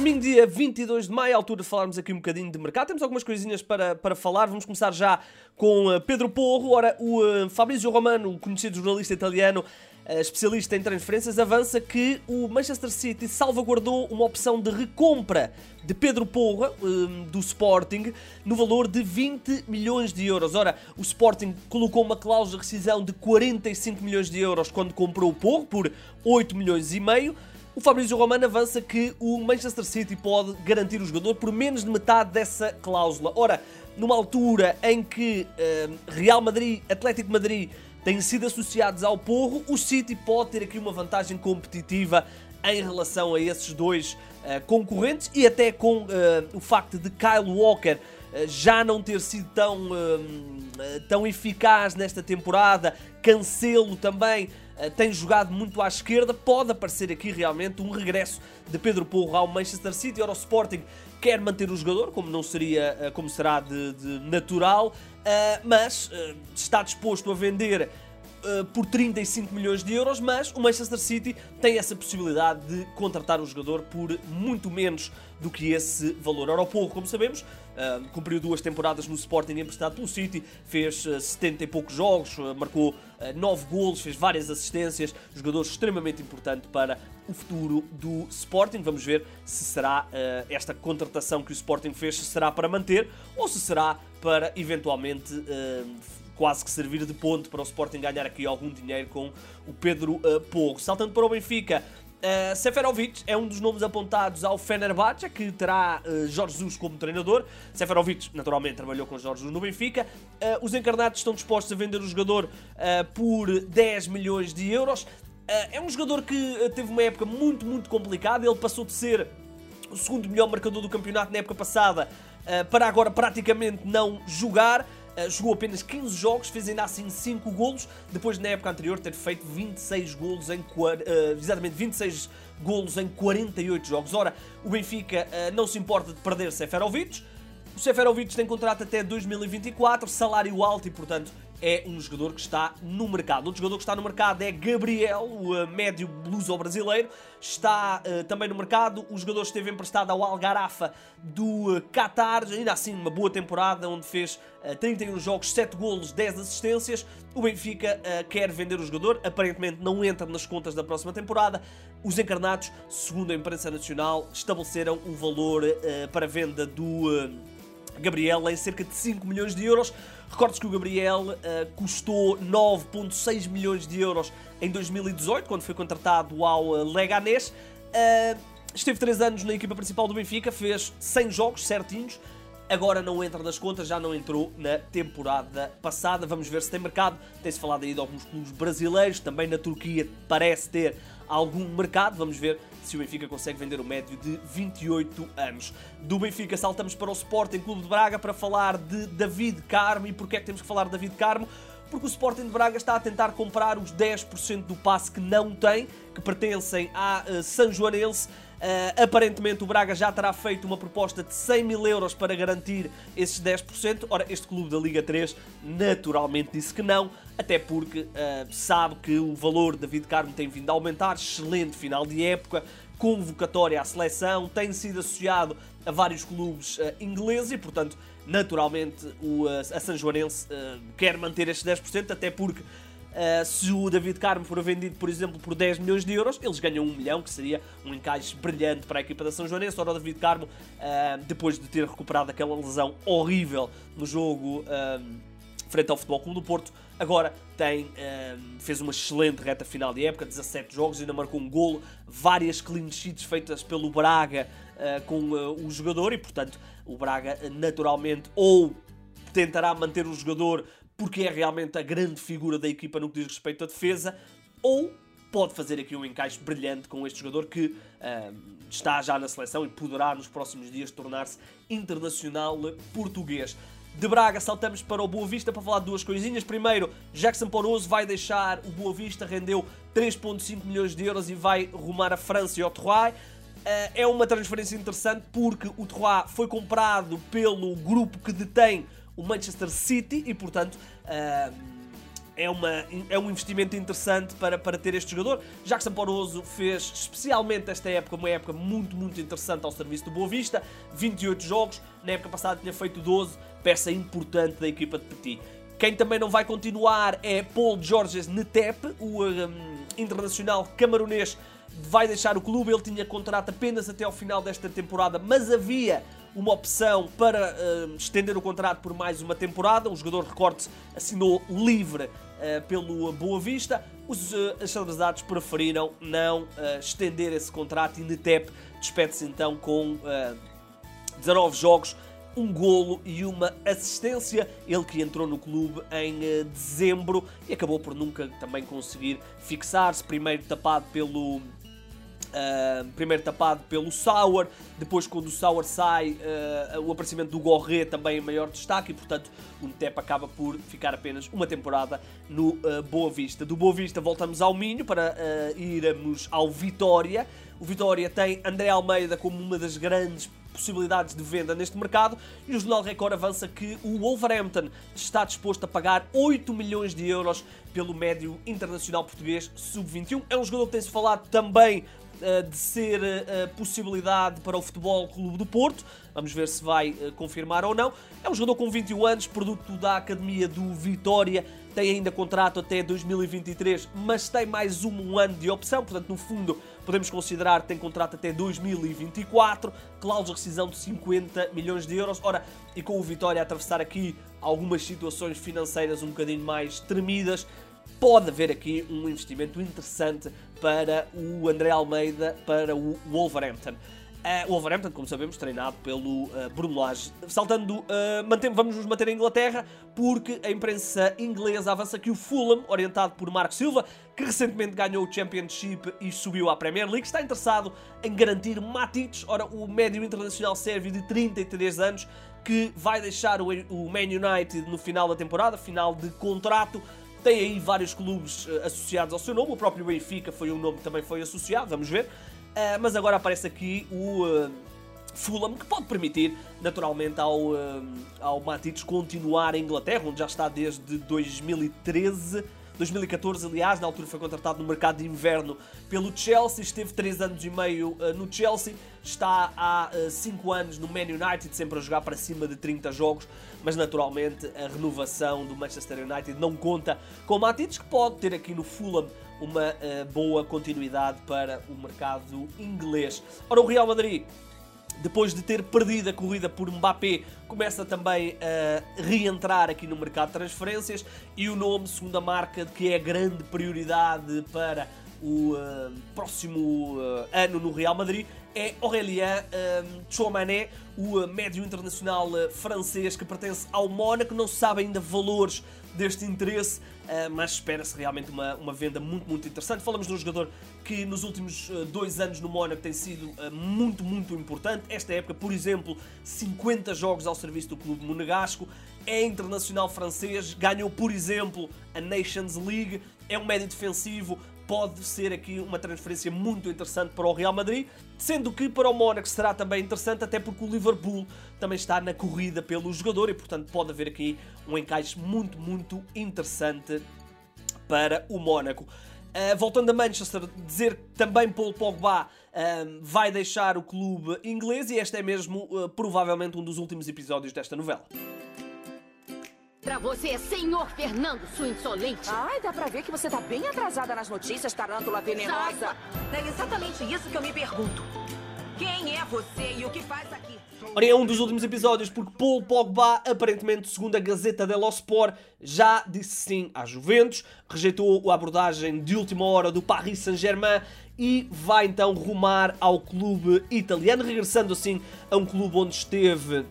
domingo, dia 22 de maio, à altura de falarmos aqui um bocadinho de mercado. Temos algumas coisinhas para, para falar. Vamos começar já com uh, Pedro Porro. Ora, o uh, Fabrizio Romano, conhecido jornalista italiano, uh, especialista em transferências, avança que o Manchester City salvaguardou uma opção de recompra de Pedro Porra, do Sporting, no valor de 20 milhões de euros. Ora, o Sporting colocou uma cláusula de rescisão de 45 milhões de euros quando comprou o Porro, por 8 milhões e meio. O Fabrício Romano avança que o Manchester City pode garantir o jogador por menos de metade dessa cláusula. Ora, numa altura em que uh, Real Madrid, Atlético Madrid têm sido associados ao Porro, o City pode ter aqui uma vantagem competitiva em relação a esses dois uh, concorrentes e até com uh, o facto de Kyle Walker já não ter sido tão, tão eficaz nesta temporada, Cancelo também eh, tem jogado muito à esquerda, pode aparecer aqui realmente um regresso de Pedro Porro ao Manchester City. Ora, o Sporting quer manter o jogador, como não seria, eh, como será de, de natural, eh, mas está disposto a vender por 35 milhões de euros, mas o Manchester City tem essa possibilidade de contratar o jogador por muito menos do que esse valor. Ora, o Porro, como sabemos, Uh, cumpriu duas temporadas no Sporting emprestado pelo City, fez uh, 70 e poucos jogos, marcou uh, 9 golos, fez várias assistências, jogador extremamente importante para o futuro do Sporting. Vamos ver se será esta contratação que o Sporting fez, se será para manter ou se será para eventualmente quase que servir de ponto para o Sporting ganhar aqui algum dinheiro com o Pedro uh, Porro. Saltando para o Benfica, Uh, Seferovic é um dos nomes apontados ao Fenerbahçe, que terá uh, Jorge Jesus como treinador. Seferovic, naturalmente, trabalhou com Jorge Jesus no Benfica. Uh, os encarnados estão dispostos a vender o jogador por 10 milhões de euros. é um jogador que teve uma época muito, muito complicada. Ele passou de ser o segundo melhor marcador do campeonato na época passada para agora praticamente não jogar. Uh, jogou apenas 15 jogos, fez ainda assim 5 golos, depois na época anterior ter feito 26 golos em uh, exatamente 26 golos em 48 jogos. Ora, o Benfica uh, não se importa de perder Seferovic. O Seferovic tem contrato até 2024, salário alto e, portanto, é um jogador que está no mercado. Outro jogador que está no mercado é Gabriel, o uh, médio bluso brasileiro. Está uh, também no mercado. O jogador esteve emprestado ao Algarafa do uh, Qatar. Ainda assim, uma boa temporada, onde fez uh, 31 jogos, 7 golos, 10 assistências. O Benfica uh, quer vender o jogador. Aparentemente não entra nas contas da próxima temporada. Os encarnados, segundo a imprensa nacional, estabeleceram um valor para venda do Gabriel em cerca de 5 milhões de euros. Recordes que o Gabriel uh, custou 9,6 milhões de euros em 2018, quando foi contratado ao uh, Leganés. Uh, esteve 3 anos na equipa principal do Benfica, fez 100 jogos certinhos. Agora não entra nas contas, já não entrou na temporada passada. Vamos ver se tem mercado. Tem-se falado aí de alguns clubes brasileiros, também na Turquia parece ter algum mercado. Vamos ver se o Benfica consegue vender o médio de 28 anos. Do Benfica saltamos para o Sporting Clube de Braga para falar de David Carmo. E porquê é que temos que falar de David Carmo? Porque o Sporting de Braga está a tentar comprar os 10% do passe que não tem, que pertencem à uh, São Joanense. Uh, aparentemente o Braga já terá feito uma proposta de 100 mil euros para garantir esses 10%. Ora, este clube da Liga 3 naturalmente disse que não, até porque uh, sabe que o valor de David Carmo tem vindo a aumentar. Excelente final de época, convocatória à seleção, tem sido associado a vários clubes uh, ingleses e, portanto, naturalmente o, a São Joanense quer manter estes 10%, até porque Uh, se o David Carmo for vendido, por exemplo, por 10 milhões de euros, eles ganham 1 milhão, que seria um encaixe brilhante para a equipa da São Joanense. Ora, o David Carmo, uh, depois de ter recuperado aquela lesão horrível no jogo uh, frente ao Futebol Clube do Porto, agora tem, fez uma excelente reta final de época, 17 jogos, ainda marcou um golo, várias clean sheets feitas pelo Braga com o jogador e, portanto, o Braga naturalmente ou tentará manter o jogador porque é realmente a grande figura da equipa no que diz respeito à defesa, ou pode fazer aqui um encaixe brilhante com este jogador que uh, está já na seleção e poderá nos próximos dias tornar-se internacional português. De Braga saltamos para o Boa Vista para falar de duas coisinhas. Primeiro, Jackson Poroso vai deixar o Boa Vista, rendeu 3.5 milhões de euros e vai rumar a França e ao Troyes. Uh, é uma transferência interessante porque o Troyes foi comprado pelo grupo que detém o Manchester City e, portanto, uh, é, uma, é um investimento interessante para, para ter este jogador. Jackson Poroso fez especialmente esta época uma época muito, muito interessante ao serviço do Boa Vista. 28 jogos, na época passada tinha feito 12, peça importante da equipa de Petit. Quem também não vai continuar é Paul Georges Netep, o um, internacional camaronês vai deixar o clube. Ele tinha contrato apenas até ao final desta temporada, mas havia uma opção para uh, estender o contrato por mais uma temporada. O jogador, recorde assinou livre uh, pelo Boa Vista. Os uh, Achadrezados preferiram não uh, estender esse contrato e Netep despede-se então com 19 jogos um golo e uma assistência. Ele que entrou no clube em uh, dezembro e acabou por nunca também conseguir fixar-se. Primeiro tapado pelo. Uh, primeiro tapado pelo Sauer, depois quando o Sauer sai, uh, o aparecimento do Gorré também em maior destaque e portanto o Ntep acaba por ficar apenas uma temporada no Boa Vista. Do Boa Vista voltamos ao Minho para irmos ao Vitória. O Vitória tem André Almeida como uma das grandes possibilidades de venda neste mercado e o Jornal Record avança que o Wolverhampton está disposto a pagar 8 milhões de euros pelo médio internacional português sub-21. É um jogador que tem-se falado também uh, de ser uh, possibilidade para o Futebol Clube do Porto. Vamos ver se vai confirmar ou não. É um jogador com 21 anos, produto da Academia do Vitória, tem ainda contrato até 2023, mas tem mais um ano de opção, portanto, no fundo, podemos considerar que tem contrato até 2024, cláusula de rescisão de 50 milhões de euros. Ora, e com o Vitória a atravessar aqui algumas situações financeiras um bocadinho mais tremidas, pode haver aqui um investimento interessante para o André Almeida, para o Wolverhampton. Uh, o Wolverhampton, como sabemos, treinado pelo uh, Bruno Lage. Saltando, uh, mantém, vamos nos manter em Inglaterra, porque a imprensa inglesa avança que o Fulham, orientado por Marco Silva, que recentemente ganhou o Championship e subiu à Premier League, está interessado em garantir Matic, ora, o médio internacional sérvio de 33 anos, que vai deixar o, o Man United no final da temporada, final de contrato. Tem aí vários clubes associados ao seu nome, o próprio Benfica foi um nome que também foi associado, vamos ver. Uh, mas agora aparece aqui o uh, Fulham, que pode permitir, naturalmente, ao, ao Matites continuar em Inglaterra, onde já está desde 2013. 2014, aliás, na altura foi contratado no mercado de inverno pelo Chelsea, esteve 3 anos e meio uh, no Chelsea, está há 5 uh, anos no Man United, sempre a jogar para cima de 30 jogos, mas naturalmente a renovação do Manchester United não conta com Matites, que pode ter aqui no Fulham uma uh, boa continuidade para o mercado inglês. Ora, o Real Madrid depois de ter perdido a corrida por Mbappé, começa também a reentrar aqui no mercado de transferências e o nome, segundo a marca, que é a grande prioridade para o uh, próximo uh, ano no Real Madrid é Aurélien Chouamané, o médio internacional francês que pertence ao Mónaco. Não se sabe ainda valores deste interesse, uh, mas espera-se realmente uma, uma venda muito, muito interessante. Falamos de um jogador que nos últimos dois anos no Mónaco tem sido muito, muito importante. Esta época, por exemplo, 50 jogos ao serviço do clube monegasco, é internacional francês, ganhou, por exemplo, a Nations League, é um médio defensivo, pode ser aqui uma transferência muito interessante para o Real Madrid, sendo que para o Mónaco será também interessante, até porque o Liverpool também está na corrida pelo jogador e, portanto, pode haver aqui um encaixe muito, muito interessante para o Mónaco. Uh, voltando a Manchester, dizer que também Paul Pogba uh, vai deixar o clube inglês e este é mesmo uh, provavelmente um dos últimos episódios desta novela. Pra você, senhor Fernando, sua insolente. Ai, dá pra ver que você tá bem atrasada nas notícias, tarântula venenosa. É exatamente isso que eu me pergunto. Quem é você e o que faz aqui? Ora, é um dos últimos episódios porque Paul Pogba, aparentemente, segundo a Gazeta dello Sport, já disse sim à Juventus, rejeitou a abordagem de última hora do Paris Saint-Germain e vai então rumar ao clube italiano, regressando assim a um clube onde esteve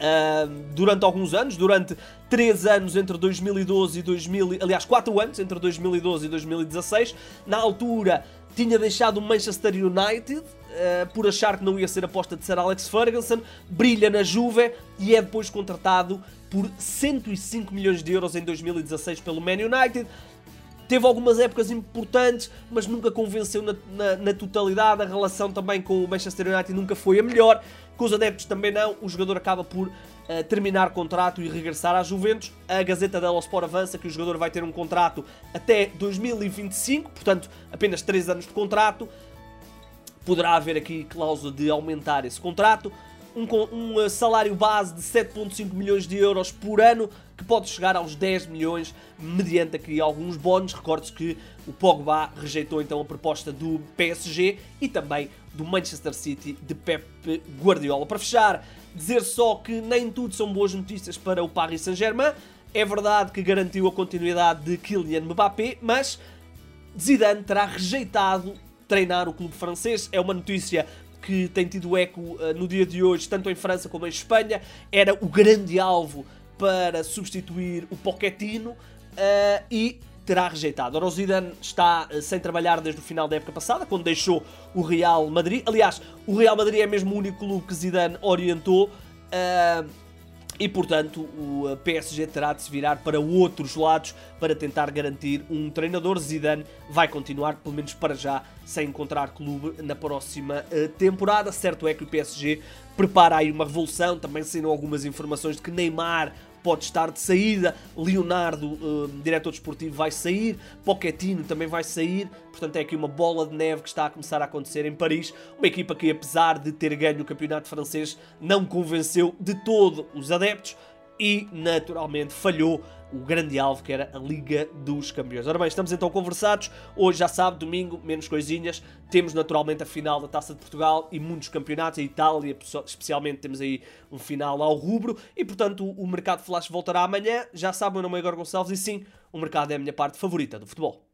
Uh, durante alguns anos, durante 3 anos entre 2012 e 2000, aliás, 4 anos entre 2012 e 2016. Na altura tinha deixado o Manchester United uh, por achar que não ia ser aposta de Sir Alex Ferguson, brilha na Juve e é depois contratado por 105 milhões de euros em 2016 pelo Man United. Teve algumas épocas importantes, mas nunca convenceu na, na, na, totalidade. A relação também com o Manchester United nunca foi a melhor. Com os adeptos também não. O jogador acaba por uh, terminar contrato e regressar à Juventus. A Gazeta dello Sport avança que o jogador vai ter um contrato até 2025, portanto, apenas 3 anos de contrato. Poderá haver aqui cláusula de aumentar esse contrato. Um, um salário base de 7,5 milhões de euros por ano que pode chegar aos 10 milhões mediante aqui alguns bónus. Recorde-se que o Pogba rejeitou então a proposta do PSG e também do Manchester City de Pep Guardiola. Para fechar, dizer só que nem tudo são boas notícias para o Paris Saint-Germain. É verdade que garantiu a continuidade de Kylian Mbappé, mas Zidane terá rejeitado treinar o clube francês. É uma notícia que tem tido eco uh, no dia de hoje, tanto em França como em Espanha. Era o grande alvo para substituir o Pochettino uh, e terá rejeitado. Ora, o Zidane está uh, sem trabalhar desde o final da época passada, quando deixou o Real Madrid. Aliás, o Real Madrid é mesmo o único clube que Zidane orientou. Uh, e portanto o PSG terá de se virar para outros lados para tentar garantir um treinador. Zidane vai continuar, pelo menos para já, sem encontrar clube na próxima temporada. Certo é que o PSG prepara aí uma revolução, também saíram algumas informações de que Neymar pode estar de saída, Leonardo, uh, diretor desportivo, vai sair, Pochettino também vai sair, portanto é aqui uma bola de neve que está a começar a acontecer em Paris, uma equipa que apesar de ter ganho o campeonato francês não convenceu de todo os adeptos e naturalmente falhou o grande alvo que era a Liga dos Campeões. Ora bem, estamos então conversados. Hoje já sabe, domingo, menos coisinhas. Temos naturalmente a final da Taça de Portugal e muitos campeonatos. A Itália, especialmente, temos aí um final ao rubro. E portanto, o Mercado Flash voltará amanhã. Já sabe, meu nome é Igor Gonçalves e sim, o mercado é a minha parte favorita do futebol.